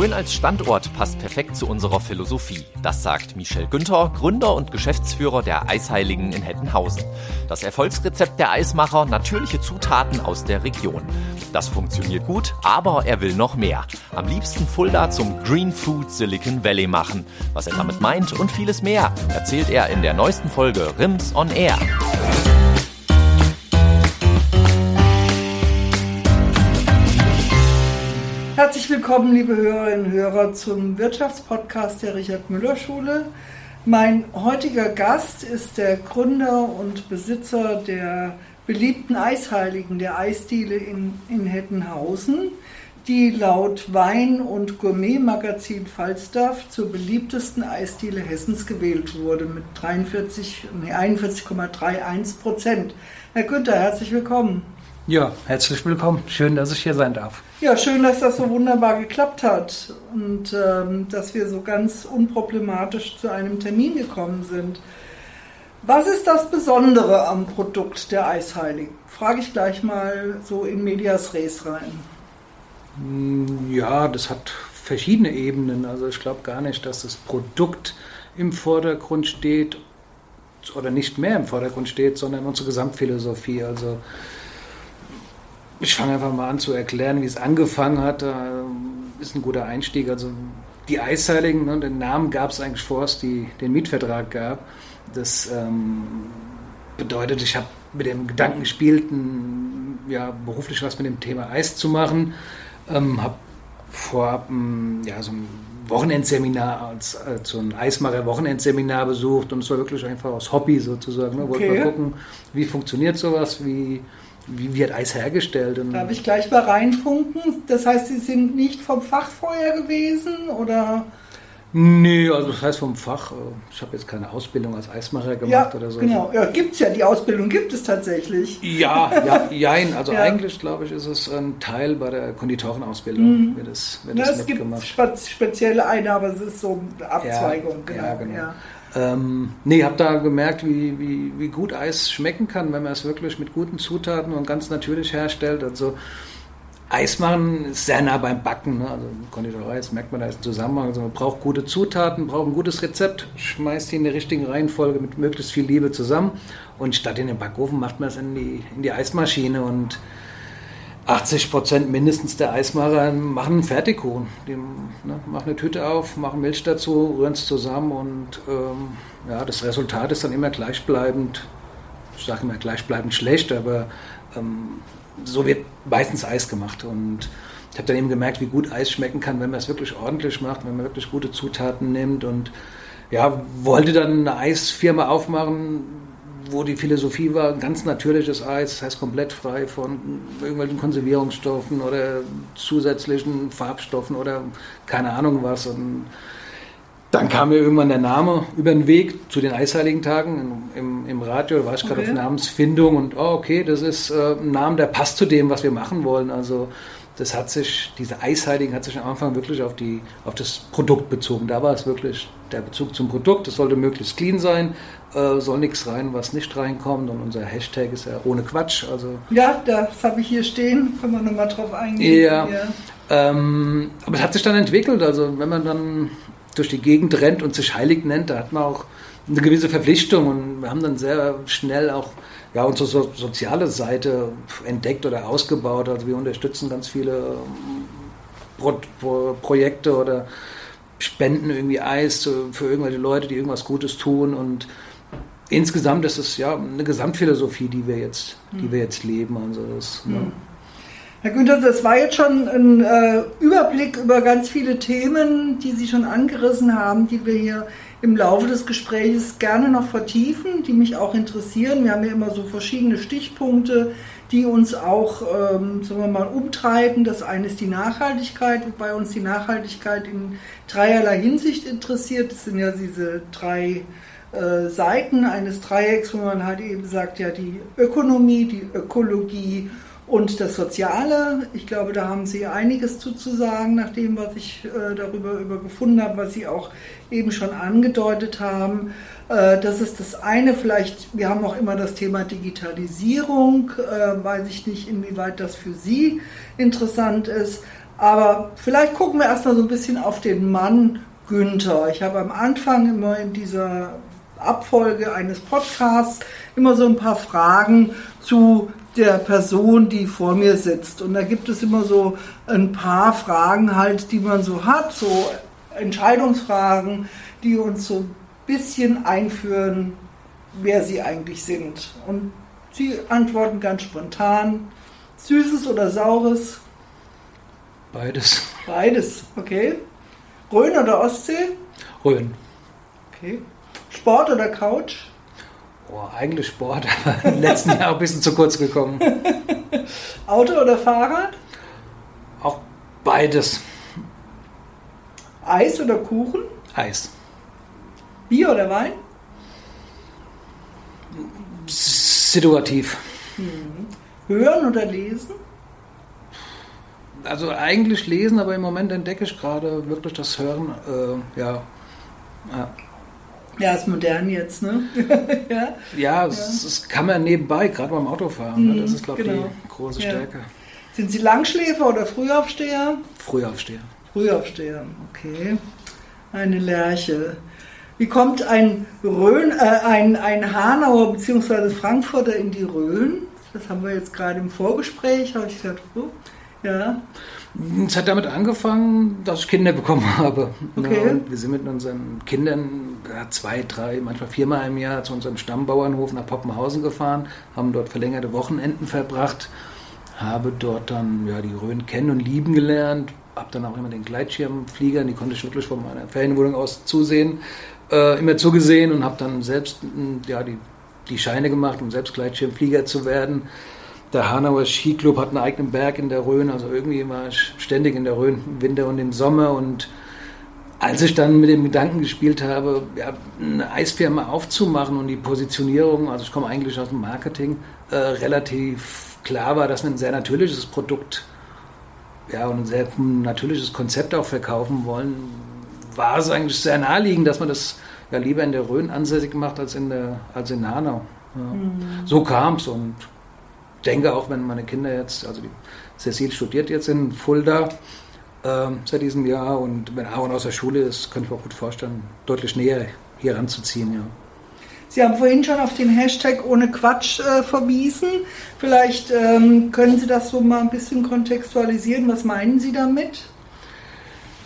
Rhön als Standort passt perfekt zu unserer Philosophie. Das sagt Michel Günther, Gründer und Geschäftsführer der Eisheiligen in Hettenhausen. Das Erfolgsrezept der Eismacher, natürliche Zutaten aus der Region. Das funktioniert gut, aber er will noch mehr. Am liebsten Fulda zum Green Food Silicon Valley machen. Was er damit meint und vieles mehr, erzählt er in der neuesten Folge Rims on Air. Herzlich willkommen, liebe Hörerinnen und Hörer, zum Wirtschaftspodcast der Richard Müller Schule. Mein heutiger Gast ist der Gründer und Besitzer der beliebten Eisheiligen der Eisdiele in, in Hettenhausen, die laut Wein- und Gourmet-Magazin Falstaff zur beliebtesten Eisdiele Hessens gewählt wurde mit 43, nee, 41,31 Prozent. Herr Günther, herzlich willkommen. Ja, herzlich willkommen. Schön, dass ich hier sein darf. Ja, schön, dass das so wunderbar geklappt hat und ähm, dass wir so ganz unproblematisch zu einem Termin gekommen sind. Was ist das Besondere am Produkt der Eisheiligen? Frage ich gleich mal so in Medias Res rein. Hm, ja, das hat verschiedene Ebenen. Also ich glaube gar nicht, dass das Produkt im Vordergrund steht oder nicht mehr im Vordergrund steht, sondern unsere Gesamtphilosophie. Also ich fange einfach mal an zu erklären, wie es angefangen hat. Das ist ein guter Einstieg. Also die Eisheiligen, ne, den Namen gab es eigentlich vor es die, den Mietvertrag gab. Das ähm, bedeutet, ich habe mit dem Gedanken gespielt, ein, ja, beruflich was mit dem Thema Eis zu machen. Ähm, habe vorab ein, ja, so ein Wochenendseminar, als, als so ein Eismacher-Wochenendseminar besucht und es war wirklich einfach aus Hobby sozusagen. Ne? Okay. Wollte mal gucken, wie funktioniert sowas, wie, wie wird Eis hergestellt. Und Darf ich gleich mal reinfunken? Das heißt, Sie sind nicht vom Fach vorher gewesen oder? Nee, also das heißt vom Fach, äh, ich habe jetzt keine Ausbildung als Eismacher gemacht ja, oder so. Genau, ja, gibt es ja, die Ausbildung gibt es tatsächlich. Ja, ja, jein. Also ja. eigentlich, glaube ich, ist es ein Teil bei der Konditorenausbildung, mhm. wird das, wird ja, das es gibt spezielle eine, aber es ist so eine Abzweigung. Ja, genau. Ja, genau. Ähm, nee, habe da gemerkt, wie, wie, wie gut Eis schmecken kann, wenn man es wirklich mit guten Zutaten und ganz natürlich herstellt. Also Eis machen ist sehr nah beim Backen. Ne? Also Konditorei, das merkt man, da ist ein Zusammenhang. Also man braucht gute Zutaten, braucht ein gutes Rezept, schmeißt die in der richtigen Reihenfolge mit möglichst viel Liebe zusammen und statt in den Backofen macht man es in die, in die Eismaschine und 80 Prozent mindestens der Eismacher machen einen Fertigkuchen. Die ne, machen eine Tüte auf, machen Milch dazu, rühren es zusammen und ähm, ja, das Resultat ist dann immer gleichbleibend. Ich sage immer gleichbleibend schlecht, aber ähm, so wird meistens Eis gemacht. Und ich habe dann eben gemerkt, wie gut Eis schmecken kann, wenn man es wirklich ordentlich macht, wenn man wirklich gute Zutaten nimmt. Und ja, wollte dann eine Eisfirma aufmachen, wo die Philosophie war, ganz natürliches Eis, das heißt komplett frei von irgendwelchen Konservierungsstoffen oder zusätzlichen Farbstoffen oder keine Ahnung was. Und dann kam mir irgendwann der Name über den Weg zu den Eisheiligen Tagen im, im Radio, da war ich gerade okay. auf Namensfindung und oh, okay, das ist äh, ein Name, der passt zu dem, was wir machen wollen. Also das hat sich, diese Eisheiligen hat sich am Anfang wirklich auf, die, auf das Produkt bezogen. Da war es wirklich der Bezug zum Produkt. Es sollte möglichst clean sein, äh, soll nichts rein, was nicht reinkommt. Und unser Hashtag ist ja ohne Quatsch. Also ja, das habe ich hier stehen. Können wir nochmal drauf eingehen. Ja. ja. Ähm, aber es hat sich dann entwickelt. Also wenn man dann durch die Gegend rennt und sich heilig nennt, da hat man auch eine gewisse Verpflichtung und wir haben dann sehr schnell auch ja, unsere so soziale Seite entdeckt oder ausgebaut. Also wir unterstützen ganz viele ähm, Pro Pro Projekte oder spenden irgendwie Eis für irgendwelche Leute, die irgendwas Gutes tun und insgesamt ist es ja eine Gesamtphilosophie, die wir jetzt, die hm. wir jetzt leben. Also das, mhm. ja. Herr Günther, das war jetzt schon ein äh, Überblick über ganz viele Themen, die Sie schon angerissen haben, die wir hier im Laufe des Gesprächs gerne noch vertiefen, die mich auch interessieren. Wir haben ja immer so verschiedene Stichpunkte, die uns auch, ähm, sagen wir mal, umtreiben. Das eine ist die Nachhaltigkeit, wobei uns die Nachhaltigkeit in dreierlei Hinsicht interessiert. Das sind ja diese drei äh, Seiten eines Dreiecks, wo man halt eben sagt, ja, die Ökonomie, die Ökologie Und das Soziale, ich glaube, da haben Sie einiges zu, zu sagen, nach dem, was ich äh, darüber über gefunden habe, was Sie auch eben schon angedeutet haben. Äh, das ist das eine. Vielleicht, wir haben auch immer das Thema Digitalisierung. Äh, weiß ich nicht, inwieweit das für Sie interessant ist. Aber vielleicht gucken wir erstmal so ein bisschen auf den Mann Günther. Ich habe am Anfang immer in dieser Abfolge eines Podcasts immer so ein paar Fragen zu der Person, die vor mir sitzt. Und da gibt es immer so ein paar Fragen halt, die man so hat, so Entscheidungsfragen, die uns so ein bisschen einführen, wer sie eigentlich sind. Und sie antworten ganz spontan. Süßes oder Saures? Beides. Beides, okay. Rhön oder Ostsee? Rhön. Okay. Sport oder Couch? Oh, eigentlich Sport, aber im letzten Jahr ein bisschen zu kurz gekommen. Auto oder Fahrrad? Auch beides. Eis oder Kuchen? Eis. Bier oder Wein? Situativ. Hm. Hören oder lesen? Also eigentlich lesen, aber im Moment entdecke ich gerade wirklich das Hören. Äh, ja. ja. Ja, ist modern jetzt, ne? ja, ja, es, es, kann man nebenbei, gerade beim Autofahren. Mhm, das ist, glaube ich, genau. die große Stärke. Sind Sie Langschläfer oder Frühaufsteher? Frühaufsteher. Frühaufsteher, okay. Eine Lerche. Wie kommt ein, Rhön, äh, ein, ein Hanauer bzw. Frankfurter in die Rhön? Das haben wir jetzt gerade im Vorgespräch, habe ich gesagt, oh, ja. Es hat damit angefangen, dass ich Kinder bekommen habe. Okay. Und wir sind mit unseren Kindern zwei, drei, manchmal viermal im Jahr zu unserem Stammbauernhof nach Poppenhausen gefahren, haben dort verlängerte Wochenenden verbracht, habe dort dann ja, die Rhön kennen und lieben gelernt, habe dann auch immer den Gleitschirmfliegern, die konnte ich wirklich von meiner Ferienwohnung aus zusehen, äh, immer zugesehen und habe dann selbst ja, die, die Scheine gemacht, um selbst Gleitschirmflieger zu werden der Hanauer Skiclub hat einen eigenen Berg in der Rhön, also irgendwie war ich ständig in der Rhön im Winter und im Sommer und als ich dann mit dem Gedanken gespielt habe, ja, eine Eisfirma aufzumachen und die Positionierung, also ich komme eigentlich aus dem Marketing, äh, relativ klar war, dass wir ein sehr natürliches Produkt ja, und ein sehr natürliches Konzept auch verkaufen wollen, war es eigentlich sehr naheliegend, dass man das ja lieber in der Rhön ansässig macht als in, der, als in Hanau. Ja. Mhm. So kam es und denke auch, wenn meine Kinder jetzt, also die Cecil studiert jetzt in Fulda äh, seit diesem Jahr und wenn Aaron aus der Schule ist, könnte ich mir auch gut vorstellen, deutlich näher hier ranzuziehen. Ja. Sie haben vorhin schon auf den Hashtag ohne Quatsch äh, verwiesen. Vielleicht ähm, können Sie das so mal ein bisschen kontextualisieren. Was meinen Sie damit?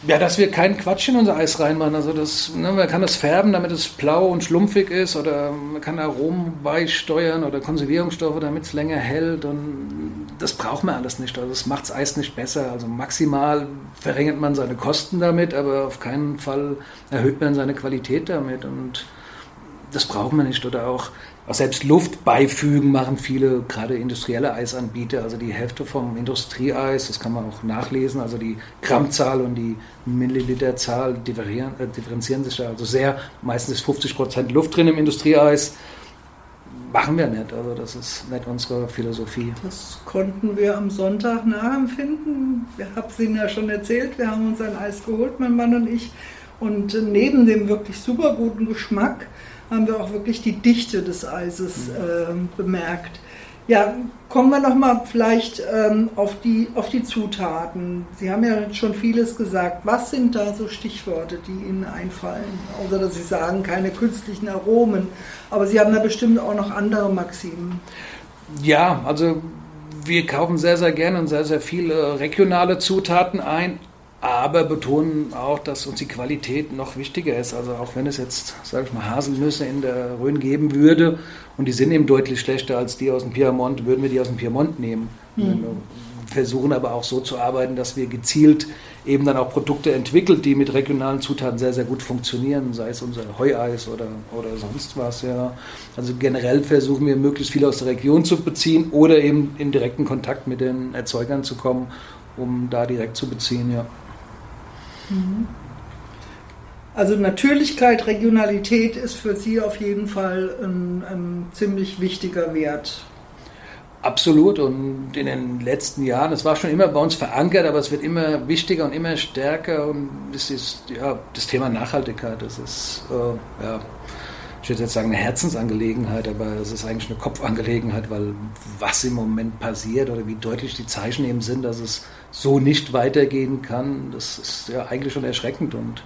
Ja, dass wir keinen Quatsch in unser Eis reinmachen. Also das, ne, man kann das färben, damit es blau und schlumpfig ist, oder man kann Aromen beisteuern oder Konservierungsstoffe, damit es länger hält. Und das braucht man alles nicht. Also das macht das Eis nicht besser. Also maximal verringert man seine Kosten damit, aber auf keinen Fall erhöht man seine Qualität damit. Und das braucht man nicht. Oder auch auch selbst Luft beifügen machen viele, gerade industrielle Eisanbieter. Also die Hälfte vom Industrieeis, das kann man auch nachlesen, also die Grammzahl und die Milliliterzahl äh, differenzieren sich da also sehr. Meistens ist 50 Prozent Luft drin im Industrieeis. Machen wir nicht, also das ist nicht unsere Philosophie. Das konnten wir am Sonntag nachempfinden. Ich habe es Ihnen ja schon erzählt, wir haben uns ein Eis geholt, mein Mann und ich. Und neben dem wirklich super guten Geschmack haben wir auch wirklich die Dichte des Eises äh, bemerkt. Ja, kommen wir noch mal vielleicht ähm, auf, die, auf die Zutaten. Sie haben ja schon vieles gesagt. Was sind da so Stichworte, die Ihnen einfallen? Außer dass Sie sagen, keine künstlichen Aromen. Aber Sie haben da bestimmt auch noch andere Maximen. Ja, also wir kaufen sehr, sehr gerne und sehr, sehr viele regionale Zutaten ein, aber betonen auch, dass uns die Qualität noch wichtiger ist. Also auch wenn es jetzt, sage ich mal, Haselnüsse in der Rhön geben würde und die sind eben deutlich schlechter als die aus dem Piemont, würden wir die aus dem Piemont nehmen. Mhm. Wir versuchen aber auch so zu arbeiten, dass wir gezielt eben dann auch Produkte entwickelt, die mit regionalen Zutaten sehr, sehr gut funktionieren, sei es unser Heueis oder, oder sonst was. Ja. Also generell versuchen wir möglichst viel aus der Region zu beziehen oder eben in direkten Kontakt mit den Erzeugern zu kommen, um da direkt zu beziehen. Ja. Mhm. Also Natürlichkeit, Regionalität ist für Sie auf jeden Fall ein, ein ziemlich wichtiger Wert. Absolut. Und in den letzten Jahren, es war schon immer bei uns verankert, aber es wird immer wichtiger und immer stärker. Und es ist ja das Thema Nachhaltigkeit. Das ist äh, ja, ich würde jetzt sagen eine Herzensangelegenheit, aber es ist eigentlich eine Kopfangelegenheit, weil was im Moment passiert oder wie deutlich die Zeichen eben sind, dass es so nicht weitergehen kann, das ist ja eigentlich schon erschreckend. Und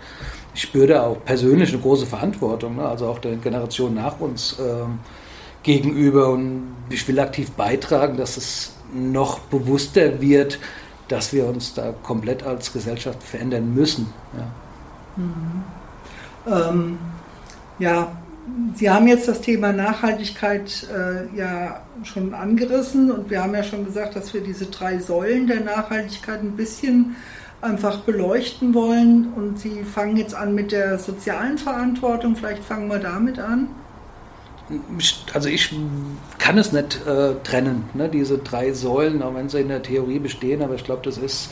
ich spüre da auch persönlich eine große Verantwortung, ne? also auch der Generation nach uns. Äh, gegenüber und ich will aktiv beitragen, dass es noch bewusster wird, dass wir uns da komplett als Gesellschaft verändern müssen. Ja, mhm. ähm, ja Sie haben jetzt das Thema Nachhaltigkeit äh, ja schon angerissen und wir haben ja schon gesagt, dass wir diese drei Säulen der Nachhaltigkeit ein bisschen einfach beleuchten wollen und Sie fangen jetzt an mit der sozialen Verantwortung. Vielleicht fangen wir damit an also ich kann es nicht äh, trennen, ne? diese drei Säulen, auch wenn sie in der Theorie bestehen, aber ich glaube, das ist,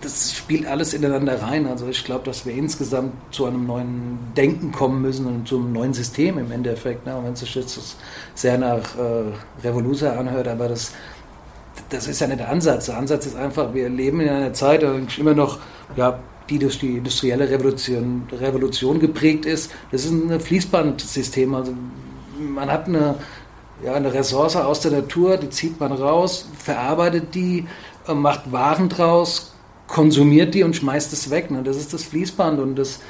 das spielt alles ineinander rein. Also ich glaube, dass wir insgesamt zu einem neuen Denken kommen müssen und zu einem neuen System im Endeffekt. Ne? Und wenn sich jetzt sehr nach äh, Revolution anhört, aber das, das ist ja nicht der Ansatz. Der Ansatz ist einfach, wir leben in einer Zeit, immer noch, ja, die durch die industrielle Revolution, Revolution geprägt ist. Das ist ein Fließbandsystem. Also man hat eine, ja, eine Ressource aus der Natur, die zieht man raus, verarbeitet die, äh, macht Waren draus, konsumiert die und schmeißt es weg. Ne? Das ist das Fließband und das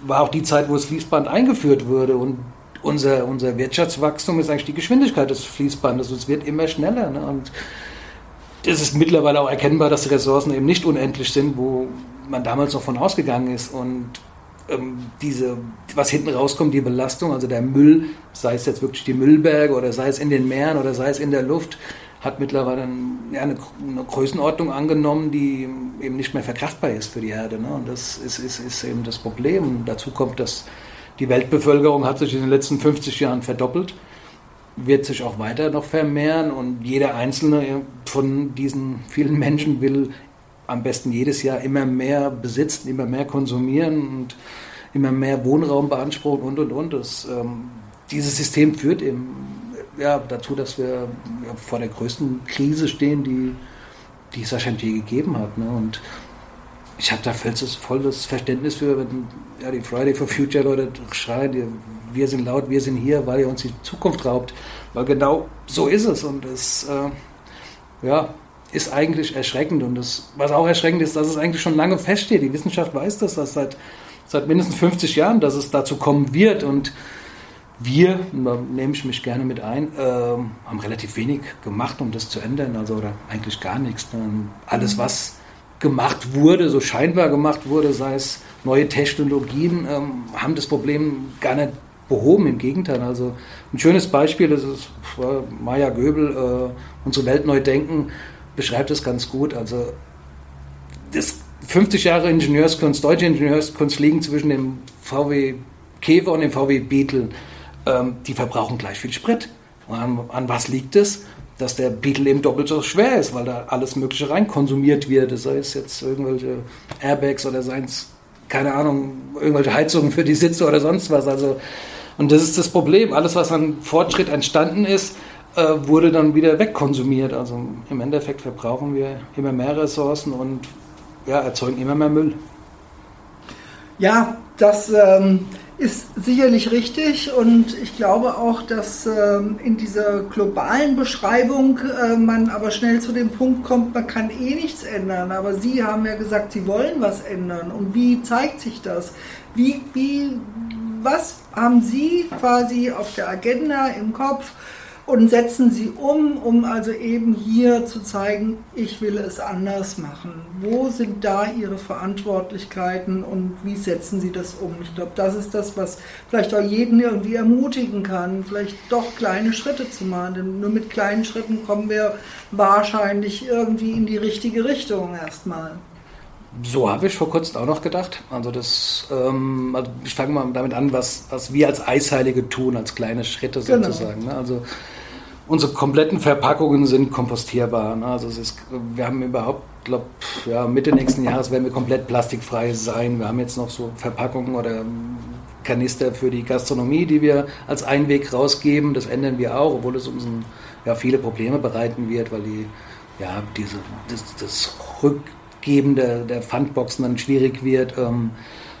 war auch die Zeit, wo das Fließband eingeführt wurde und unser, unser Wirtschaftswachstum ist eigentlich die Geschwindigkeit des Fließbandes. Es wird immer schneller. Ne? Und es ist mittlerweile auch erkennbar, dass die Ressourcen eben nicht unendlich sind, wo man damals noch von ausgegangen ist. Und ähm, diese, was hinten rauskommt, die Belastung, also der Müll, sei es jetzt wirklich die Müllberge oder sei es in den Meeren oder sei es in der Luft, hat mittlerweile eine, eine, Größenordnung angenommen, die eben nicht mehr verkraftbar ist für die Erde. Ne? Und das ist, ist, ist eben das Problem. Dazu kommt, dass die Weltbevölkerung hat sich in den letzten 50 Jahren verdoppelt wird sich auch weiter noch vermehren und jeder einzelne von diesen vielen Menschen will am besten jedes Jahr immer mehr besitzen, immer mehr konsumieren und immer mehr Wohnraum beanspruchen und und und. Das, ähm, dieses System führt eben ja, dazu, dass wir ja, vor der größten Krise stehen, die, die es wahrscheinlich je gegeben hat. Ne? Und ich habe da volles Verständnis für, wenn ja, die Friday for Future Leute schreien, wir sind laut, wir sind hier, weil ihr uns die Zukunft raubt. Weil genau so ist es. Und es äh, ja, ist eigentlich erschreckend. Und das, was auch erschreckend ist, dass es eigentlich schon lange feststeht. Die Wissenschaft weiß das, dass seit, seit mindestens 50 Jahren, dass es dazu kommen wird. Und wir, da nehme ich mich gerne mit ein, äh, haben relativ wenig gemacht, um das zu ändern. Also oder eigentlich gar nichts. Ne? Alles, was gemacht wurde, so scheinbar gemacht wurde, sei es neue Technologien, ähm, haben das Problem gar nicht behoben. Im Gegenteil. Also ein schönes Beispiel, das ist äh, Maya Göbel, äh, unsere Welt neu denken, beschreibt das ganz gut. Also das 50 Jahre Ingenieurskunst, deutsche Ingenieurskunst liegen zwischen dem VW Käfer und dem VW Beetle. Ähm, die verbrauchen gleich viel Sprit. An, an, was liegt es? Dass der Beetle eben doppelt so schwer ist, weil da alles Mögliche rein konsumiert wird. Sei es jetzt irgendwelche Airbags oder seien es, keine Ahnung, irgendwelche Heizungen für die Sitze oder sonst was. Also, und das ist das Problem. Alles, was an Fortschritt entstanden ist, äh, wurde dann wieder wegkonsumiert. Also im Endeffekt verbrauchen wir immer mehr Ressourcen und ja, erzeugen immer mehr Müll. Ja, das ähm, ist sicherlich richtig und ich glaube auch, dass ähm, in dieser globalen Beschreibung äh, man aber schnell zu dem Punkt kommt, man kann eh nichts ändern. Aber Sie haben ja gesagt, Sie wollen was ändern. Und wie zeigt sich das? Wie, wie, was haben Sie quasi auf der Agenda im Kopf? Und setzen sie um, um also eben hier zu zeigen, ich will es anders machen. Wo sind da ihre Verantwortlichkeiten und wie setzen sie das um? Ich glaube, das ist das, was vielleicht auch jeden irgendwie ermutigen kann, vielleicht doch kleine Schritte zu machen. Denn nur mit kleinen Schritten kommen wir wahrscheinlich irgendwie in die richtige Richtung erstmal. So habe ich vor kurzem auch noch gedacht. Also das, ähm, also ich fange mal damit an, was, was wir als Eisheilige tun, als kleine Schritte genau. sozusagen. Genau. Ne? Also unsere kompletten Verpackungen sind kompostierbar. Ne? Also es ist, wir haben überhaupt, glaube ja, Mitte nächsten Jahres werden wir komplett plastikfrei sein. Wir haben jetzt noch so Verpackungen oder Kanister für die Gastronomie, die wir als Einweg rausgeben. Das ändern wir auch, obwohl es uns ein ja viele Probleme bereiten wird, weil die ja diese das, das Rückgeben der, der Pfandboxen dann schwierig wird. Ähm,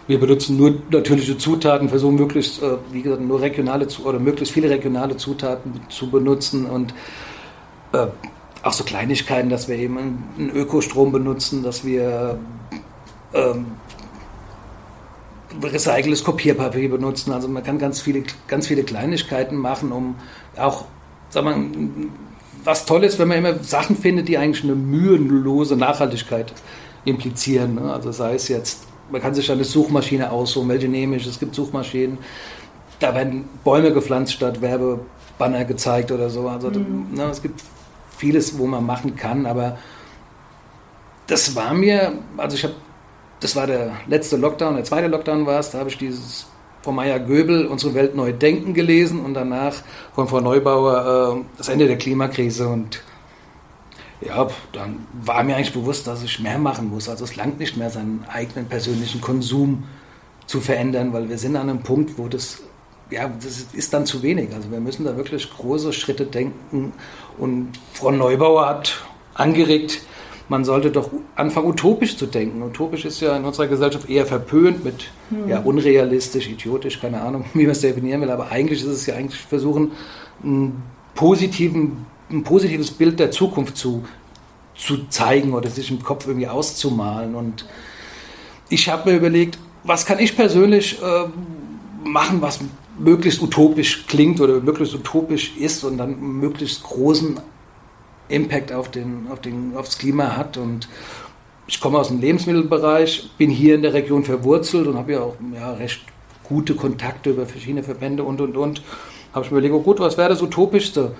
wir benutzen nur natürliche Zutaten, versuchen möglichst, äh, wie gesagt, nur regionale oder möglichst viele regionale Zutaten zu benutzen und äh, auch so Kleinigkeiten, dass wir eben einen Ökostrom benutzen, dass wir ähm, recyceltes Kopierpapier benutzen. Also man kann ganz viele, ganz viele Kleinigkeiten machen, um auch, sag mal, was toll ist, wenn man immer Sachen findet, die eigentlich eine mühenlose Nachhaltigkeit implizieren. Ne? Also sei es jetzt, man kann sich eine Suchmaschine aussuchen, welche nehme ich. Es gibt Suchmaschinen, da werden Bäume gepflanzt statt Werbebanner gezeigt oder so. Also mhm. ne, es gibt vieles, wo man machen kann, aber das war mir, also ich habe, das war der letzte Lockdown, der zweite Lockdown war es, da habe ich dieses von Meyer Göbel Unsere Welt neu denken gelesen und danach von Frau Neubauer äh, Das Ende der Klimakrise und ja, dann war mir eigentlich bewusst, dass ich mehr machen muss. Also es langt nicht mehr, seinen eigenen persönlichen Konsum zu verändern, weil wir sind an einem Punkt, wo das, ja, das ist dann zu wenig. Also wir müssen da wirklich große Schritte denken. Und Frau Neubauer hat angeregt, man sollte doch anfangen, utopisch zu denken. Utopisch ist ja in unserer Gesellschaft eher verpönt mit hm. ja, unrealistisch, idiotisch, keine Ahnung, wie man es definieren will, aber eigentlich ist es ja eigentlich versuchen, einen positiven, ein positives Bild der Zukunft zu, zu zeigen oder sich im Kopf irgendwie auszumalen. Und ich habe mir überlegt, was kann ich persönlich äh, machen, was möglichst utopisch klingt oder möglichst utopisch ist und dann möglichst großen Impact auf den, auf den, aufs Klima hat. Und ich komme aus dem Lebensmittelbereich, bin hier in der Region verwurzelt und habe ja auch ja, recht gute Kontakte über verschiedene Verbände und und und. Habe ich mir überlegt, oh gut, was wäre das Utopischste?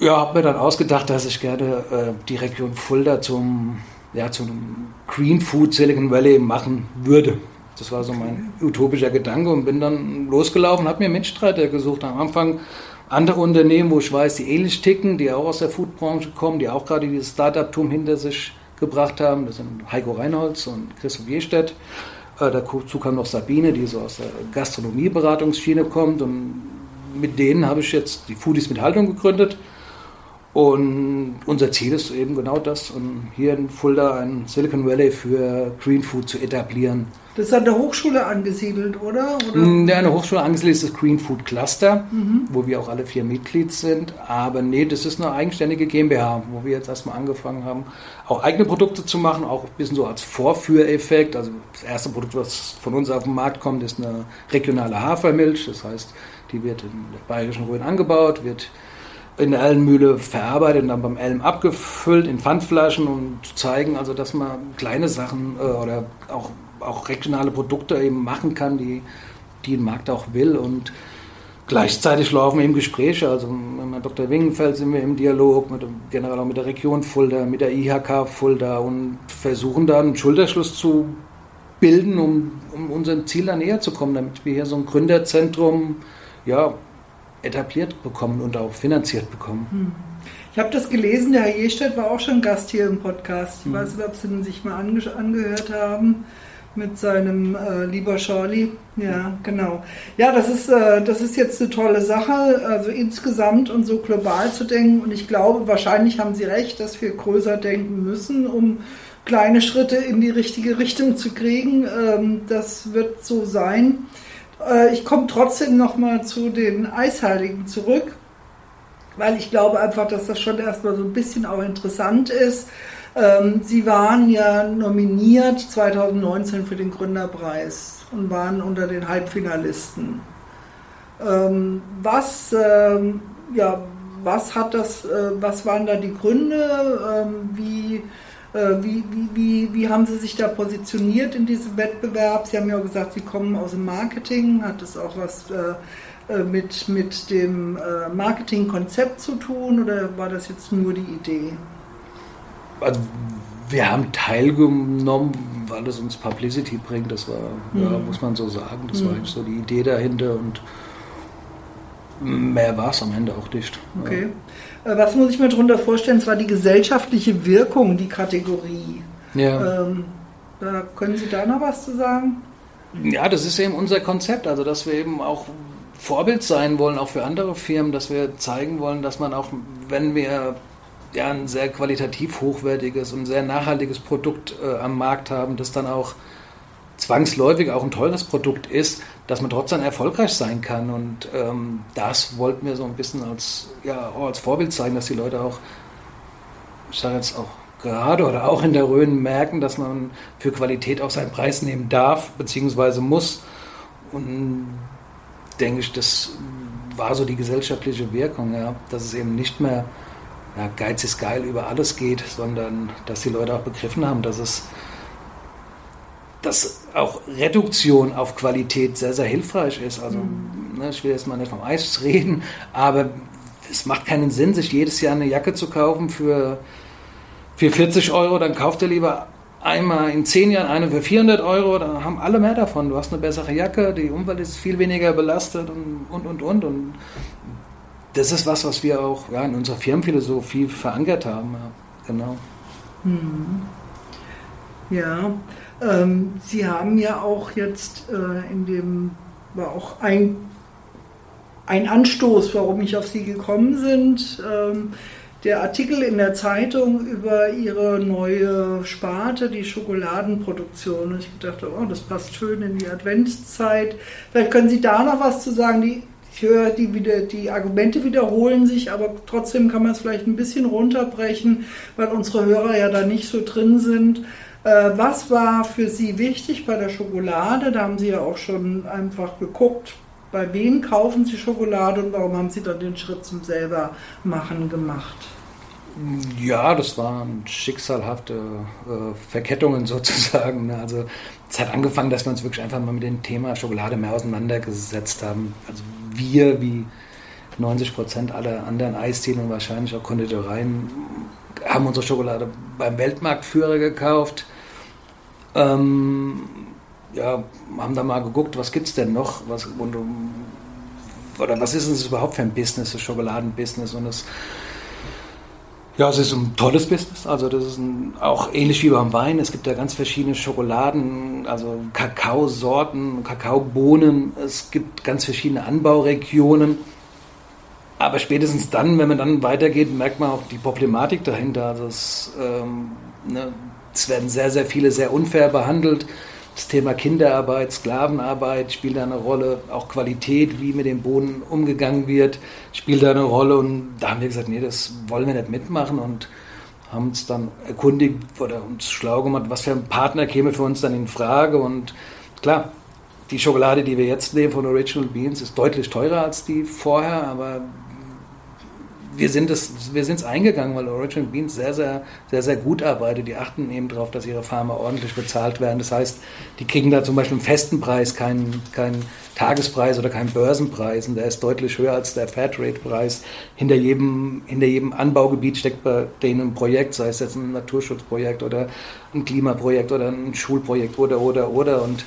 Ja, habe mir dann ausgedacht, dass ich gerne äh, die Region Fulda zum, ja, zum Green Food Silicon Valley machen würde. Das war so mein utopischer Gedanke und bin dann losgelaufen, habe mir Mitstreiter gesucht. Am Anfang andere Unternehmen, wo ich weiß, die ähnlich ticken, die auch aus der Foodbranche kommen, die auch gerade dieses Startup-Tum hinter sich gebracht haben. Das sind Heiko Reinholz und Christoph Jestedt. Äh, dazu kam noch Sabine, die so aus der Gastronomieberatungsschiene kommt. Und mit denen habe ich jetzt die Foodies mit Haltung gegründet. Und unser Ziel ist eben genau das, um hier in Fulda ein Silicon Valley für Green Food zu etablieren. Das ist an der Hochschule angesiedelt, oder? oder? Ja, an der Hochschule angesiedelt ist das Green Food Cluster, mhm. wo wir auch alle vier Mitglied sind. Aber nee, das ist eine eigenständige GmbH, wo wir jetzt erstmal angefangen haben, auch eigene Produkte zu machen, auch ein bisschen so als Vorführeffekt. Also das erste Produkt, was von uns auf den Markt kommt, ist eine regionale Hafermilch. Das heißt, die wird in der Bayerischen Rhön angebaut, wird in der Ellenmühle verarbeitet und dann beim Elm abgefüllt in Pfandflaschen und zeigen also, dass man kleine Sachen äh, oder auch, auch regionale Produkte eben machen kann, die, die ein Markt auch will und Gleichzeitig laufen eben Gespräche, also mit Dr. Wingenfeld sind wir im Dialog, mit, generell auch mit der Region Fulda, mit der IHK Fulda und versuchen da einen Schulterschluss zu bilden, um, um unserem Ziel da näher zu kommen, damit wir hier so ein Gründerzentrum ja, etabliert bekommen und auch finanziert bekommen. Hm. Ich habe das gelesen, der Herr Jestedt war auch schon Gast hier im Podcast. Ich hm. weiß nicht, ob Sie ihn sich mal ange angehört haben mit seinem äh, Lieber Charlie. Ja, genau. Ja, das ist, äh, das ist jetzt eine tolle Sache, also insgesamt und so global zu denken. Und ich glaube, wahrscheinlich haben Sie recht, dass wir größer denken müssen, um kleine Schritte in die richtige Richtung zu kriegen. Ähm, das wird so sein. Äh, ich komme trotzdem nochmal zu den Eisheiligen zurück, weil ich glaube einfach, dass das schon erstmal so ein bisschen auch interessant ist. Ähm, sie waren ja nominiert 2019 für den Gründerpreis und waren unter den Halbfinalisten. Ähm, was, ähm, ja, was hat das, äh, was waren da die Gründe? wie wie, wie, wie, wie haben Sie sich da positioniert in diesem Wettbewerb? Sie haben ja gesagt, Sie kommen aus dem Marketing. Hat das auch was äh, äh, mit, mit dem Marketingkonzept zu tun oder war das jetzt nur die Idee? Also wir haben teilgenommen, weil es uns Publicity bringt. Das war, mhm. ja, muss man so sagen. Das mhm. war eigentlich so die Idee dahinter und mehr war es am Ende auch nicht. Okay. Ja. Äh, was muss ich mir darunter vorstellen? Es war die gesellschaftliche Wirkung, die Kategorie. Ja. Ähm, können Sie da noch was zu sagen? Ja, das ist eben unser Konzept, also dass wir eben auch Vorbild sein wollen, auch für andere Firmen, dass wir zeigen wollen, dass man auch, wenn wir ja, ein sehr qualitativ hochwertiges und sehr nachhaltiges Produkt äh, am Markt haben, das dann auch zwangsläufig auch ein teures Produkt ist, dass man trotzdem erfolgreich sein kann. Und ähm, das wollten wir so ein bisschen als, ja, als Vorbild zeigen, dass die Leute auch, ich sage jetzt auch gerade oder auch in der Rhön merken, dass man für Qualität auch seinen Preis nehmen darf, beziehungsweise muss. Und denke ich, das war so die gesellschaftliche Wirkung, ja, dass es eben nicht mehr ja, Geiz ist geil über alles geht, sondern dass die Leute auch begriffen haben, dass es dass auch Reduktion auf Qualität sehr, sehr hilfreich ist. Also, mhm. ne, ich will jetzt mal nicht vom Eis reden, aber es macht keinen Sinn, sich jedes Jahr eine Jacke zu kaufen für, für 40 Euro. Dann kauft ihr lieber einmal in 10 Jahren eine für 400 Euro. Dann haben alle mehr davon. Du hast eine bessere Jacke, die Umwelt ist viel weniger belastet und, und, und, und. und das ist was, was wir auch ja, in unserer Firmenphilosophie verankert haben. Ja, genau. Mhm. Ja, ähm, Sie haben ja auch jetzt äh, in dem, war auch ein, ein Anstoß, warum ich auf Sie gekommen sind. Ähm, der Artikel in der Zeitung über Ihre neue Sparte, die Schokoladenproduktion. Ich dachte, oh, das passt schön in die Adventszeit. Vielleicht können Sie da noch was zu sagen. Die, ich höre, die, wieder, die Argumente wiederholen sich, aber trotzdem kann man es vielleicht ein bisschen runterbrechen, weil unsere Hörer ja da nicht so drin sind. Äh, was war für Sie wichtig bei der Schokolade? Da haben Sie ja auch schon einfach geguckt, bei wem kaufen Sie Schokolade und warum haben Sie dann den Schritt zum selber machen gemacht? Ja, das waren schicksalhafte äh, Verkettungen sozusagen. Ne? Also es hat angefangen, dass wir uns wirklich einfach mal mit dem Thema Schokolade mehr auseinandergesetzt haben. Also wir, wie 90 Prozent aller anderen Eisdielen und wahrscheinlich auch Konditoreien, haben unsere Schokolade beim Weltmarktführer gekauft. Ähm, ja, haben da mal geguckt, was gibt es denn noch? Was, und, oder was ist es überhaupt für ein Business, das Schokoladenbusiness? Und es, ja, es ist ein tolles Business. Also das ist ein, auch ähnlich wie beim Wein. Es gibt ja ganz verschiedene Schokoladen, also Kakaosorten, Kakaobohnen. Es gibt ganz verschiedene Anbauregionen. Aber spätestens dann, wenn man dann weitergeht, merkt man auch die Problematik dahinter. Also es, ähm, ne, es werden sehr, sehr viele sehr unfair behandelt. Das Thema Kinderarbeit, Sklavenarbeit spielt da eine Rolle. Auch Qualität, wie mit dem Boden umgegangen wird, spielt da eine Rolle. Und da haben wir gesagt, nee, das wollen wir nicht mitmachen und haben uns dann erkundigt oder uns schlau gemacht, was für ein Partner käme für uns dann in Frage. Und klar, die Schokolade, die wir jetzt nehmen von Original Beans, ist deutlich teurer als die vorher, aber wir sind es wir sind's eingegangen, weil Original Beans sehr, sehr, sehr, sehr gut arbeitet. Die achten eben darauf, dass ihre Farmer ordentlich bezahlt werden. Das heißt, die kriegen da zum Beispiel einen festen Preis, keinen, keinen Tagespreis oder keinen Börsenpreis. Und der ist deutlich höher als der Fairtrade-Preis. Hinter jedem, hinter jedem Anbaugebiet steckt bei denen ein Projekt, sei es jetzt ein Naturschutzprojekt oder ein Klimaprojekt oder ein Schulprojekt oder, oder, oder. Und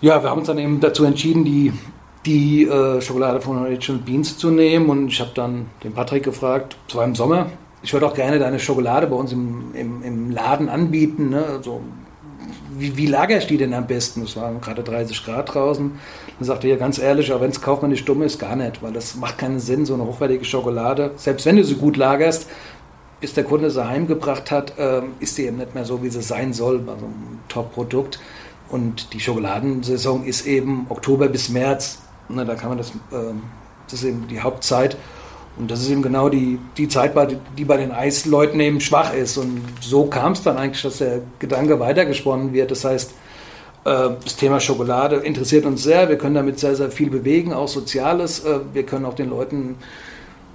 ja, wir haben uns dann eben dazu entschieden, die die äh, Schokolade von Original Beans zu nehmen. Und ich habe dann den Patrick gefragt, zwar im Sommer, ich würde auch gerne deine Schokolade bei uns im, im, im Laden anbieten. Ne? Also, wie, wie lager ich die denn am besten? Es waren gerade 30 Grad draußen. Dann sagte er, ganz ehrlich, aber wenn es kaufmännisch dumm ist, gar nicht, weil das macht keinen Sinn, so eine hochwertige Schokolade. Selbst wenn du sie gut lagerst, bis der Kunde sie heimgebracht hat, äh, ist die eben nicht mehr so, wie sie sein soll bei so einem Top-Produkt. Und die Schokoladensaison ist eben Oktober bis März. Ne, da kann man das, äh, das ist eben die Hauptzeit. Und das ist eben genau die, die Zeit, die bei den Eisleuten eben schwach ist. Und so kam es dann eigentlich, dass der Gedanke weitergesponnen wird. Das heißt, äh, das Thema Schokolade interessiert uns sehr. Wir können damit sehr, sehr viel bewegen, auch Soziales. Äh, wir können auch den Leuten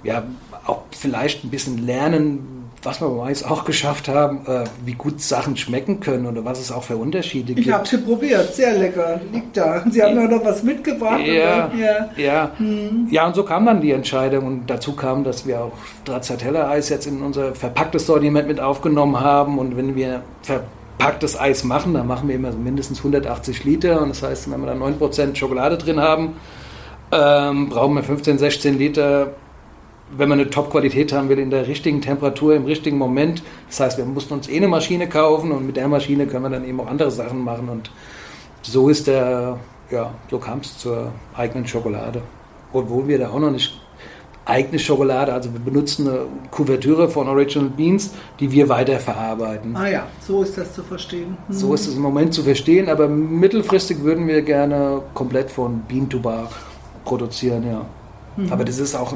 ja, auch vielleicht ein bisschen lernen, was wir bei Mais auch geschafft haben, äh, wie gut Sachen schmecken können oder was es auch für Unterschiede gibt. Ich habe sie probiert, sehr lecker, liegt da. Sie haben ja noch was mitgebracht. Ja, ja. Ja. Hm. ja, und so kam dann die Entscheidung und dazu kam, dass wir auch Stracciatella-Eis jetzt in unser verpacktes Sortiment mit aufgenommen haben und wenn wir verpacktes Eis machen, dann machen wir immer mindestens 180 Liter und das heißt, wenn wir da 9% Schokolade drin haben, ähm, brauchen wir 15, 16 Liter wenn man eine Top-Qualität haben will, in der richtigen Temperatur, im richtigen Moment. Das heißt, wir mussten uns eh eine Maschine kaufen und mit der Maschine können wir dann eben auch andere Sachen machen. Und so ist der, ja, so kam es zur eigenen Schokolade. Obwohl wir da auch noch nicht eigene Schokolade, also wir benutzen eine Kuvertüre von Original Beans, die wir weiterverarbeiten. Ah ja, so ist das zu verstehen. Hm. So ist es im Moment zu verstehen, aber mittelfristig würden wir gerne komplett von Bean to Bar produzieren, ja. Mhm. Aber das ist auch,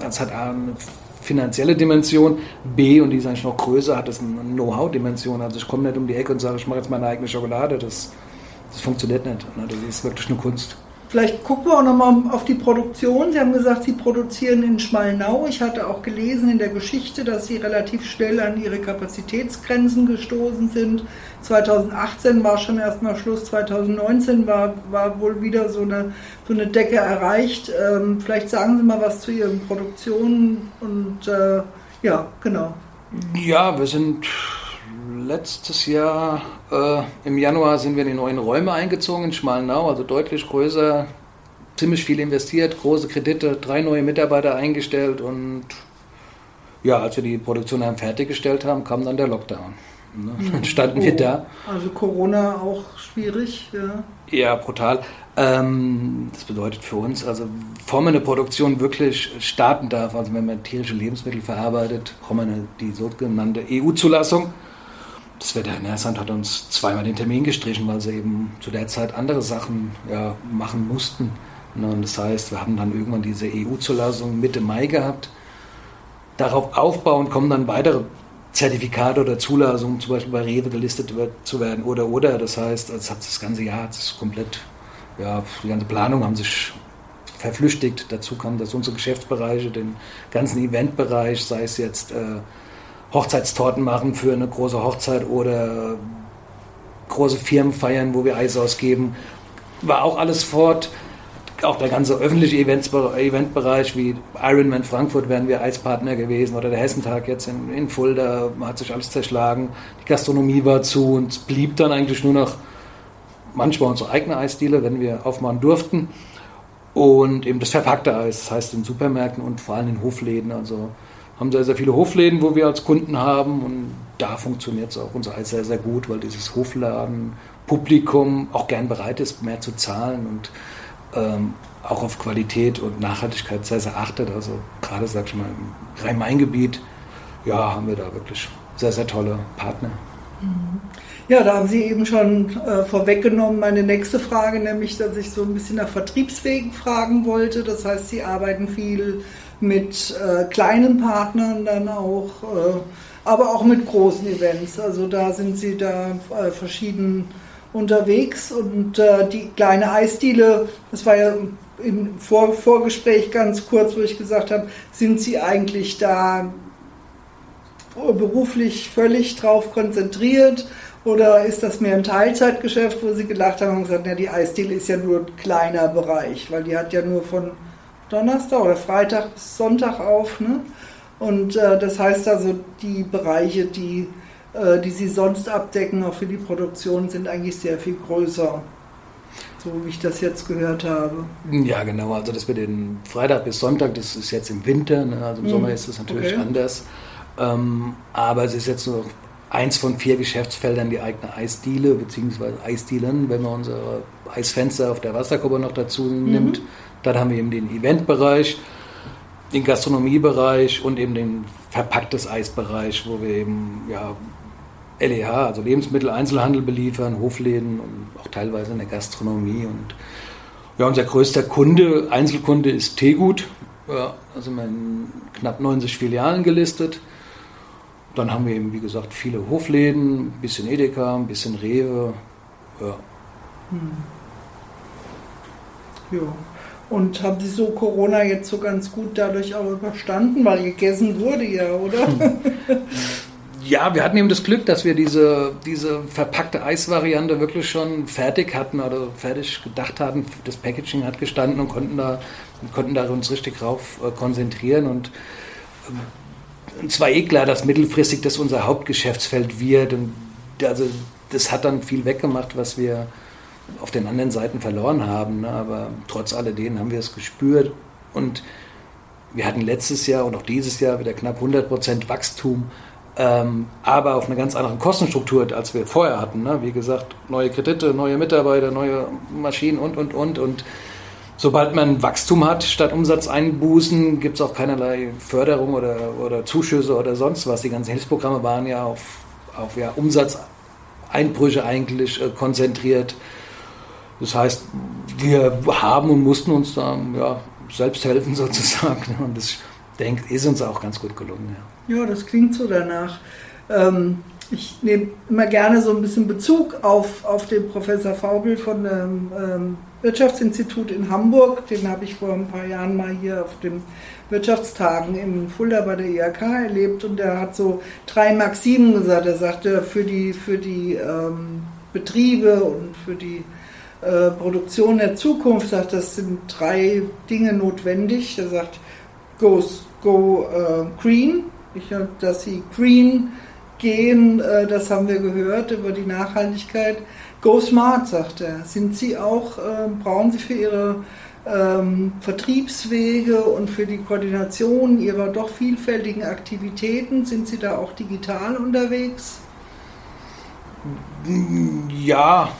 das hat eine finanzielle Dimension, B, und die ist eigentlich noch größer, hat das eine Know-how-Dimension. Also ich komme nicht um die Ecke und sage, ich mache jetzt meine eigene Schokolade, das, das funktioniert nicht. Das ist wirklich eine Kunst. Vielleicht gucken wir auch nochmal auf die Produktion. Sie haben gesagt, Sie produzieren in Schmalnau. Ich hatte auch gelesen in der Geschichte, dass Sie relativ schnell an Ihre Kapazitätsgrenzen gestoßen sind. 2018 war schon erstmal Schluss, 2019 war, war wohl wieder so eine, so eine Decke erreicht. Ähm, vielleicht sagen Sie mal was zu Ihren Produktionen und äh, ja, genau. Ja, wir sind letztes Jahr äh, im Januar sind wir in die neuen Räume eingezogen in Schmalnau, also deutlich größer, ziemlich viel investiert, große Kredite, drei neue Mitarbeiter eingestellt und ja, als wir die Produktion dann fertiggestellt haben, kam dann der Lockdown. Ne? Dann standen oh, wir da. Also Corona auch schwierig, ja. Ja, brutal. Ähm, das bedeutet für uns, also bevor man eine Produktion wirklich starten darf, also wenn man tierische Lebensmittel verarbeitet, braucht man die sogenannte EU-Zulassung. Das Veterinäramt hat uns zweimal den Termin gestrichen, weil sie eben zu der Zeit andere Sachen ja, machen mussten. Ne, und das heißt, wir haben dann irgendwann diese EU-Zulassung Mitte Mai gehabt. Darauf aufbauend kommen dann weitere Zertifikate oder Zulassungen, zum Beispiel bei Rewe gelistet zu werden oder oder. Das heißt, es hat das ganze Jahr das ist komplett, ja, die ganze Planung haben sich verflüchtigt. Dazu kam, dass unsere Geschäftsbereiche, den ganzen Eventbereich, sei es jetzt äh, Hochzeitstorten machen für eine große Hochzeit oder große Firmen feiern, wo wir Eis ausgeben. War auch alles fort. Auch der ganze öffentliche Eventbereich wie Ironman Frankfurt wären wir Eispartner gewesen oder der Hessentag jetzt in, in Fulda hat sich alles zerschlagen. Die Gastronomie war zu und es blieb dann eigentlich nur noch manchmal unsere eigene Eisdiele, wenn wir aufmachen durften. Und eben das verpackte Eis, das heißt in Supermärkten und vor allem in Hofläden. Also haben sehr, sehr viele Hofläden, wo wir als Kunden haben und da funktioniert es auch unser Eis sehr, sehr gut, weil dieses Hofladen-Publikum auch gern bereit ist, mehr zu zahlen und ähm, auch auf Qualität und Nachhaltigkeit sehr, sehr achtet. Also gerade, sag ich mal, im Rhein-Main-Gebiet, ja, haben wir da wirklich sehr, sehr tolle Partner. Ja, da haben Sie eben schon äh, vorweggenommen meine nächste Frage, nämlich, dass ich so ein bisschen nach Vertriebswegen fragen wollte. Das heißt, Sie arbeiten viel mit äh, kleinen Partnern dann auch, äh, aber auch mit großen Events. Also da sind sie da äh, verschieden unterwegs und äh, die kleine Eisdiele, das war ja im Vor Vorgespräch ganz kurz, wo ich gesagt habe, sind sie eigentlich da beruflich völlig drauf konzentriert oder ist das mehr ein Teilzeitgeschäft, wo sie gelacht haben und gesagt, ja, die Eisdiele ist ja nur ein kleiner Bereich, weil die hat ja nur von Donnerstag oder Freitag bis Sonntag auf. Ne? Und äh, das heißt also, die Bereiche, die, die sie sonst abdecken, auch für die Produktion, sind eigentlich sehr viel größer. So wie ich das jetzt gehört habe. Ja, genau. Also das mit den Freitag bis Sonntag, das ist jetzt im Winter. Ne? Also im mhm. Sommer ist das natürlich okay. anders. Ähm, aber es ist jetzt nur eins von vier Geschäftsfeldern die eigene Eisdiele bzw. Eisdielen, wenn man unsere Eisfenster auf der Wasserkuppe noch dazu mhm. nimmt. Dann haben wir eben den Eventbereich, den Gastronomiebereich und eben den verpacktes Eisbereich, wo wir eben ja, LEH, also Lebensmittel, Einzelhandel beliefern, Hofläden und auch teilweise in der Gastronomie. Und ja, unser größter Kunde, Einzelkunde ist Teegut. Ja, also in knapp 90 Filialen gelistet. Dann haben wir eben, wie gesagt, viele Hofläden, ein bisschen Edeka, ein bisschen Rewe. Ja. Hm. Ja. Und haben Sie so Corona jetzt so ganz gut dadurch auch überstanden, weil gegessen wurde ja, oder? Ja, wir hatten eben das Glück, dass wir diese, diese verpackte Eisvariante wirklich schon fertig hatten oder fertig gedacht hatten. Das Packaging hat gestanden und konnten da, konnten da uns richtig drauf äh, konzentrieren. Und ähm, es war eh klar, dass mittelfristig das unser Hauptgeschäftsfeld wird. Und also das hat dann viel weggemacht, was wir auf den anderen Seiten verloren haben. Ne? Aber trotz alledem haben wir es gespürt. Und wir hatten letztes Jahr und auch dieses Jahr wieder knapp 100 Prozent Wachstum. Ähm, aber auf eine ganz andere Kostenstruktur, als wir vorher hatten. Ne? Wie gesagt, neue Kredite, neue Mitarbeiter, neue Maschinen und, und, und. Und sobald man Wachstum hat, statt Umsatzeinbußen, gibt es auch keinerlei Förderung oder, oder Zuschüsse oder sonst was. Die ganzen Hilfsprogramme waren ja auf, auf ja, Umsatzeinbrüche eigentlich äh, konzentriert. Das heißt, wir haben und mussten uns da ja, selbst helfen sozusagen. Und das denke, ist uns auch ganz gut gelungen. Ja. Ja, das klingt so danach. Ähm, ich nehme immer gerne so ein bisschen Bezug auf, auf den Professor Faubel von dem ähm, Wirtschaftsinstitut in Hamburg. Den habe ich vor ein paar Jahren mal hier auf den Wirtschaftstagen in Fulda bei der IHK erlebt und er hat so drei Maximen gesagt. Er sagte, für die, für die ähm, Betriebe und für die äh, Produktion der Zukunft, sagt, das sind drei Dinge notwendig. Er sagt, go, go uh, green, ich, dass sie green gehen, äh, das haben wir gehört über die Nachhaltigkeit. Go smart, sagt er. Sind Sie auch, äh, brauchen Sie für Ihre ähm, Vertriebswege und für die Koordination Ihrer doch vielfältigen Aktivitäten, sind Sie da auch digital unterwegs? Ja,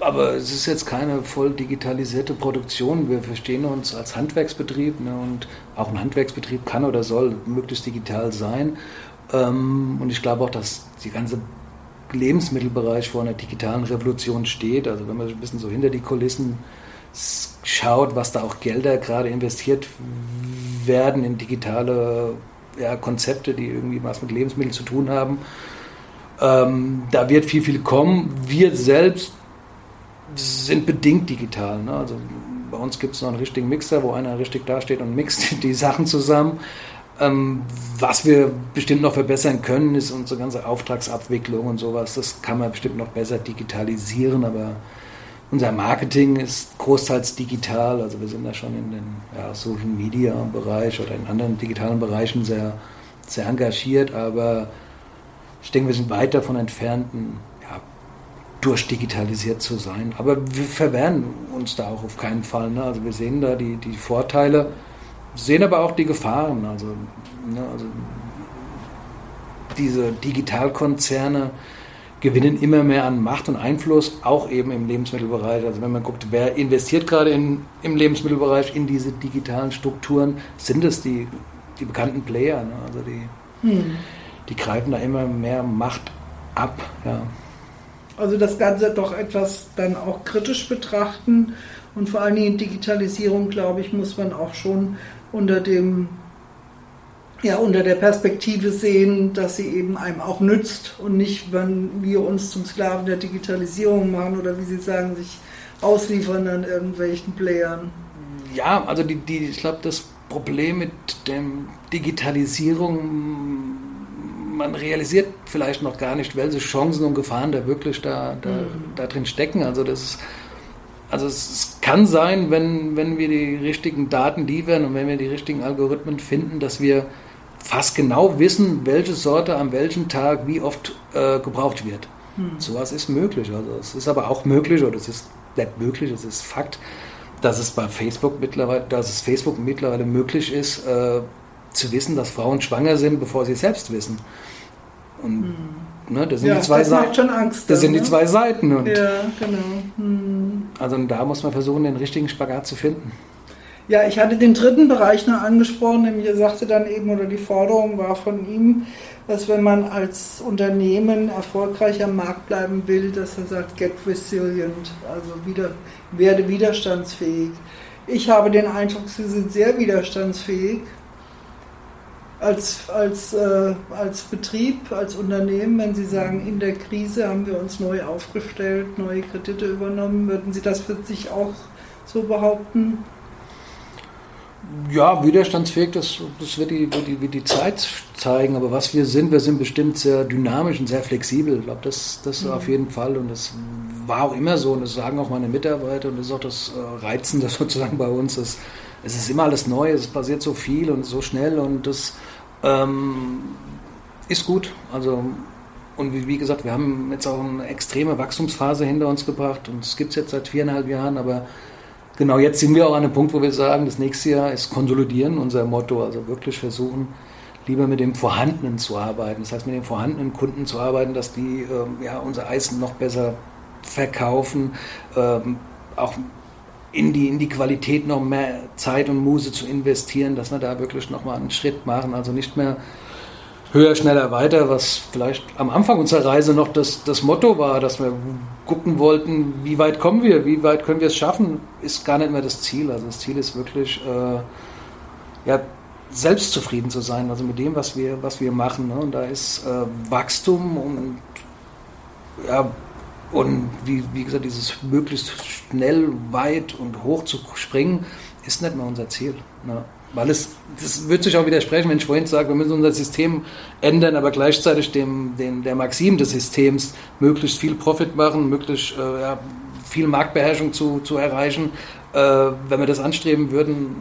aber es ist jetzt keine voll digitalisierte Produktion. Wir verstehen uns als Handwerksbetrieb ne, und auch ein Handwerksbetrieb kann oder soll möglichst digital sein. Ähm, und ich glaube auch, dass die ganze Lebensmittelbereich vor einer digitalen Revolution steht. Also wenn man ein bisschen so hinter die Kulissen schaut, was da auch Gelder gerade investiert werden in digitale ja, Konzepte, die irgendwie was mit Lebensmitteln zu tun haben. Ähm, da wird viel, viel kommen. Wir selbst sind bedingt digital. Ne? Also bei uns gibt es noch einen richtigen Mixer, wo einer richtig dasteht und mixt die Sachen zusammen. Ähm, was wir bestimmt noch verbessern können, ist unsere ganze Auftragsabwicklung und sowas. Das kann man bestimmt noch besser digitalisieren, aber unser Marketing ist großteils digital. Also wir sind da schon in den ja, Social Media Bereich oder in anderen digitalen Bereichen sehr, sehr engagiert, aber ich denke, wir sind weit davon entfernt, ein durchdigitalisiert zu sein. Aber wir verwehren uns da auch auf keinen Fall. Ne? Also wir sehen da die, die Vorteile, sehen aber auch die Gefahren. Also, ne? also diese Digitalkonzerne gewinnen immer mehr an Macht und Einfluss, auch eben im Lebensmittelbereich. Also wenn man guckt, wer investiert gerade in, im Lebensmittelbereich in diese digitalen Strukturen, sind es die, die bekannten Player. Ne? Also die, hm. die greifen da immer mehr Macht ab. Ja. Also das Ganze doch etwas dann auch kritisch betrachten und vor allen Dingen Digitalisierung, glaube ich, muss man auch schon unter dem ja, unter der Perspektive sehen, dass sie eben einem auch nützt und nicht, wenn wir uns zum Sklaven der Digitalisierung machen oder wie Sie sagen, sich ausliefern an irgendwelchen Playern. Ja, also die, die, ich glaube, das Problem mit der Digitalisierung man realisiert vielleicht noch gar nicht, welche Chancen und Gefahren da wirklich da, da, mhm. da drin stecken. Also das also es, es, kann sein, wenn, wenn wir die richtigen Daten liefern und wenn wir die richtigen Algorithmen finden, dass wir fast genau wissen, welche Sorte an welchem Tag wie oft äh, gebraucht wird. Hm. Sowas ist möglich. Also es ist aber auch möglich, oder es ist nicht möglich, es ist Fakt, dass es bei Facebook mittlerweile, dass es Facebook mittlerweile möglich ist, äh, zu wissen, dass Frauen schwanger sind, bevor sie es selbst wissen. Und hm. ne, das sind ja, die zwei Seiten. schon Angst. Das dann, sind die ne? zwei Seiten. Und ja, genau. Hm. Also da muss man versuchen, den richtigen Spagat zu finden. Ja, ich hatte den dritten Bereich noch angesprochen, nämlich er sagte dann eben, oder die Forderung war von ihm, dass wenn man als Unternehmen erfolgreich am Markt bleiben will, dass er sagt, get resilient, also wieder, werde widerstandsfähig. Ich habe den Eindruck, sie sind sehr widerstandsfähig als, als, äh, als Betrieb, als Unternehmen, wenn Sie sagen, in der Krise haben wir uns neu aufgestellt, neue Kredite übernommen, würden Sie das für sich auch so behaupten? Ja, widerstandsfähig, das, das wird, die, wird, die, wird die Zeit zeigen. Aber was wir sind, wir sind bestimmt sehr dynamisch und sehr flexibel. Ich glaube, das, das mhm. auf jeden Fall. Und das war auch immer so. Und das sagen auch meine Mitarbeiter. Und das ist auch das äh, Reizende sozusagen bei uns. Es ist immer alles neu, es passiert so viel und so schnell. Und das ähm, ist gut. Also, und wie, wie, gesagt, wir haben jetzt auch eine extreme Wachstumsphase hinter uns gebracht und es gibt es jetzt seit viereinhalb Jahren, aber genau jetzt sind wir auch an einem Punkt, wo wir sagen, das nächste Jahr ist Konsolidieren, unser Motto, also wirklich versuchen, lieber mit dem Vorhandenen zu arbeiten. Das heißt, mit den vorhandenen Kunden zu arbeiten, dass die ähm, ja, unser Eis noch besser verkaufen, ähm, auch in die, in die Qualität noch mehr Zeit und Muse zu investieren, dass wir da wirklich nochmal einen Schritt machen. Also nicht mehr höher, schneller, weiter, was vielleicht am Anfang unserer Reise noch das, das Motto war, dass wir gucken wollten, wie weit kommen wir, wie weit können wir es schaffen, ist gar nicht mehr das Ziel. Also das Ziel ist wirklich, äh, ja, selbstzufrieden zu sein, also mit dem, was wir, was wir machen. Ne? Und da ist äh, Wachstum und ja, und wie, wie gesagt, dieses möglichst schnell, weit und hoch zu springen, ist nicht mehr unser Ziel. Ne? Weil es, das wird sich auch widersprechen, wenn ich vorhin sage, wir müssen unser System ändern, aber gleichzeitig dem, dem, der Maxim des Systems möglichst viel Profit machen, möglichst äh, ja, viel Marktbeherrschung zu, zu erreichen. Äh, wenn wir das anstreben würden,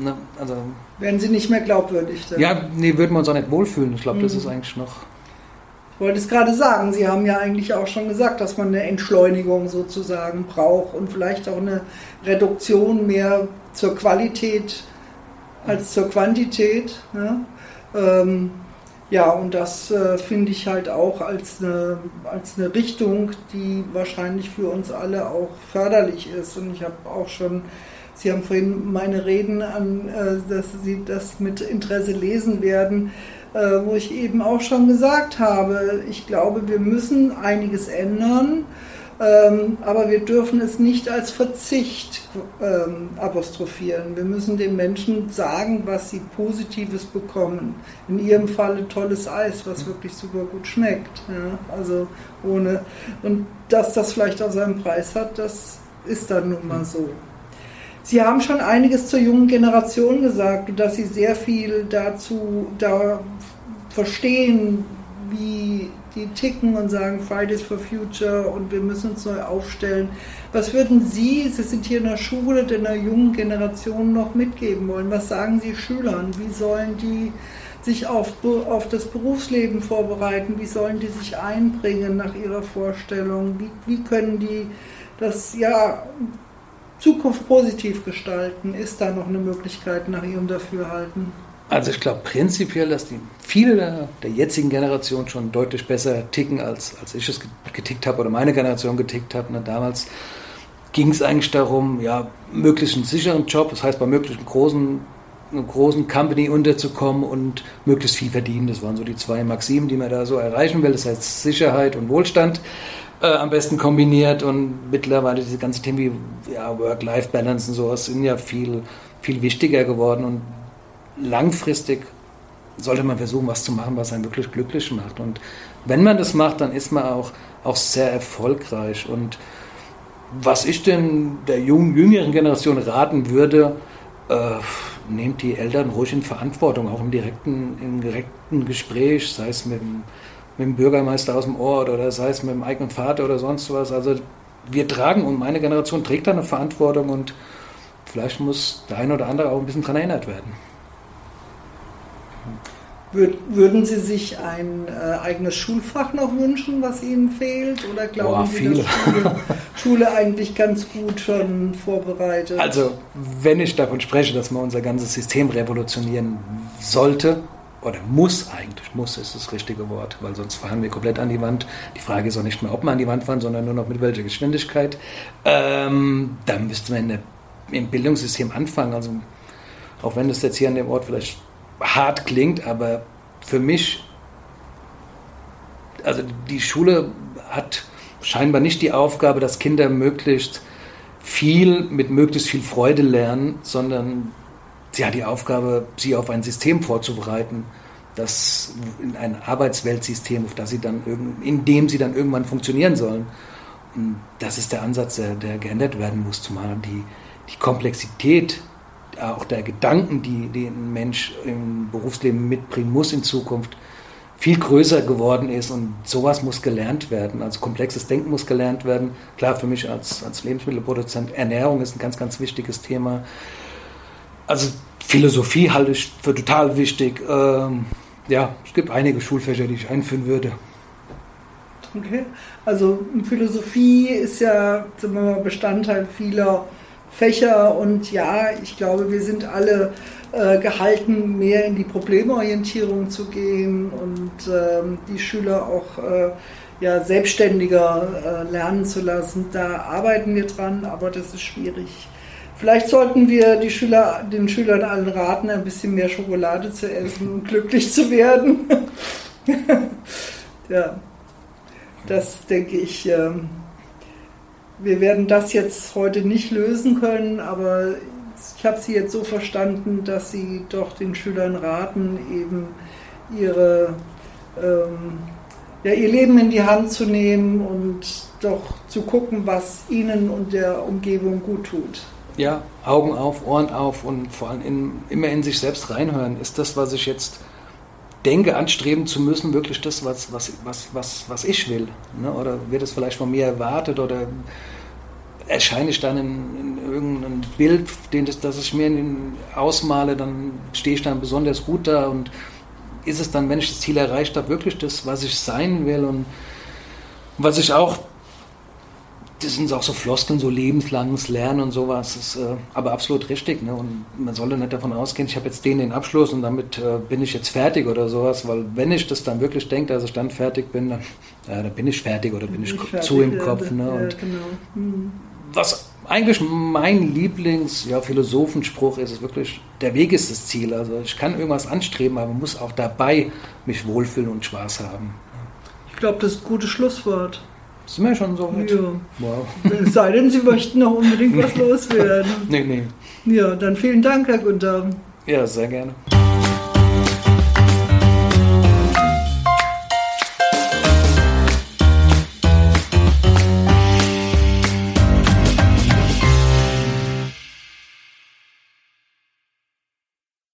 ne, also. Wären Sie nicht mehr glaubwürdig? Dann? Ja, nee, würden wir uns auch nicht wohlfühlen. Ich glaube, mhm. das ist eigentlich noch wollte es gerade sagen, Sie haben ja eigentlich auch schon gesagt, dass man eine Entschleunigung sozusagen braucht und vielleicht auch eine Reduktion mehr zur Qualität als zur Quantität. Ne? Ähm, ja, und das äh, finde ich halt auch als eine, als eine Richtung, die wahrscheinlich für uns alle auch förderlich ist. Und ich habe auch schon, Sie haben vorhin meine Reden an, äh, dass Sie das mit Interesse lesen werden äh, wo ich eben auch schon gesagt habe, ich glaube, wir müssen einiges ändern, ähm, aber wir dürfen es nicht als Verzicht ähm, apostrophieren. Wir müssen den Menschen sagen, was sie Positives bekommen. In ihrem Falle tolles Eis, was wirklich super gut schmeckt. Ja? Also ohne und dass das vielleicht auch seinen Preis hat, das ist dann nun mal so. Sie haben schon einiges zur jungen Generation gesagt dass Sie sehr viel dazu da verstehen, wie die ticken und sagen Fridays for Future und wir müssen uns neu aufstellen. Was würden Sie, Sie sind hier in der Schule, der jungen Generation noch mitgeben wollen? Was sagen Sie Schülern? Wie sollen die sich auf, auf das Berufsleben vorbereiten? Wie sollen die sich einbringen nach Ihrer Vorstellung? Wie, wie können die das ja Zukunft positiv gestalten? Ist da noch eine Möglichkeit nach Ihrem Dafürhalten? Also ich glaube prinzipiell, dass die viele der, der, jetzigen Generation schon deutlich besser ticken, als, als ich es getickt habe oder meine Generation getickt hat. Ne, damals ging es eigentlich darum, ja, möglichst einen sicheren Job, das heißt bei möglichen großen, großen Company unterzukommen und möglichst viel verdienen. Das waren so die zwei Maximen, die man da so erreichen will. Das heißt Sicherheit und Wohlstand äh, am besten kombiniert und mittlerweile diese ganzen Themen wie ja, Work-Life-Balance und sowas sind ja viel, viel wichtiger geworden und langfristig sollte man versuchen, was zu machen, was einen wirklich glücklich macht. Und wenn man das macht, dann ist man auch, auch sehr erfolgreich. Und was ich denn der jungen, jüngeren Generation raten würde, äh, nehmt die Eltern ruhig in Verantwortung, auch im direkten, im direkten Gespräch, sei es mit dem mit dem Bürgermeister aus dem Ort oder sei es mit dem eigenen Vater oder sonst was. Also wir tragen und meine Generation trägt da eine Verantwortung und vielleicht muss der eine oder andere auch ein bisschen daran erinnert werden. Würden Sie sich ein äh, eigenes Schulfach noch wünschen, was Ihnen fehlt? Oder glauben Boah, Sie, dass Schule, Schule, eigentlich ganz gut schon vorbereitet? Also, wenn ich davon spreche, dass man unser ganzes System revolutionieren sollte, oder muss eigentlich, muss ist das richtige Wort, weil sonst fahren wir komplett an die Wand. Die Frage ist auch nicht mehr, ob wir an die Wand fahren, sondern nur noch mit welcher Geschwindigkeit. Ähm, dann müsste man der, im Bildungssystem anfangen. Also auch wenn das jetzt hier an dem Ort vielleicht hart klingt, aber für mich, also die Schule hat scheinbar nicht die Aufgabe, dass Kinder möglichst viel mit möglichst viel Freude lernen, sondern sie hat die Aufgabe, sie auf ein System vorzubereiten, das in ein Arbeitsweltsystem, auf das sie dann in dem sie dann irgendwann funktionieren sollen. Und das ist der Ansatz, der, der geändert werden muss, zumal die, die Komplexität auch der Gedanken, die, die ein Mensch im Berufsleben mitbringen muss in Zukunft, viel größer geworden ist und sowas muss gelernt werden. Also komplexes Denken muss gelernt werden. Klar, für mich als, als Lebensmittelproduzent, Ernährung ist ein ganz, ganz wichtiges Thema also Philosophie halte ich für total wichtig. Ähm, ja, es gibt einige Schulfächer, die ich einführen würde. Okay, also Philosophie ist ja Bestandteil vieler Fächer und ja, ich glaube, wir sind alle äh, gehalten, mehr in die Problemorientierung zu gehen und ähm, die Schüler auch äh, ja, selbstständiger äh, lernen zu lassen. Da arbeiten wir dran, aber das ist schwierig. Vielleicht sollten wir die Schüler, den Schülern allen raten, ein bisschen mehr Schokolade zu essen und glücklich zu werden. ja, das denke ich. Ähm, wir werden das jetzt heute nicht lösen können, aber ich habe Sie jetzt so verstanden, dass Sie doch den Schülern raten, eben ihre, ähm, ja, ihr Leben in die Hand zu nehmen und doch zu gucken, was ihnen und der Umgebung gut tut. Ja, Augen auf, Ohren auf und vor allem in, immer in sich selbst reinhören. Ist das, was ich jetzt denke, anstreben zu müssen, wirklich das, was, was, was, was, was ich will? Ne? Oder wird es vielleicht von mir erwartet oder erscheine ich dann in, in irgendeinem Bild, den das, das ich mir ausmale, dann stehe ich dann besonders gut da und ist es dann, wenn ich das Ziel erreicht habe, wirklich das, was ich sein will und was ich auch, das sind auch so Floskeln, so lebenslanges Lernen und sowas, ist äh, aber absolut richtig. Ne? Und man sollte nicht davon ausgehen, ich habe jetzt den den Abschluss und damit äh, bin ich jetzt fertig oder sowas, weil wenn ich das dann wirklich denke, dass ich dann fertig bin, dann, ja, dann bin ich fertig oder bin, bin ich, ich zu im Kopf. Ne? Ja, genau. hm was eigentlich mein Lieblings-Philosophenspruch ja, ist, ist wirklich, der Weg ist das Ziel. Also ich kann irgendwas anstreben, aber muss auch dabei mich wohlfühlen und Spaß haben. Ich glaube, das ist ein gutes Schlusswort. Sind wir schon so weit? Ja. Wow. Es sei denn, Sie möchten noch unbedingt was loswerden. Nee, nee. Ja, dann vielen Dank, Herr Günther. Ja, sehr gerne.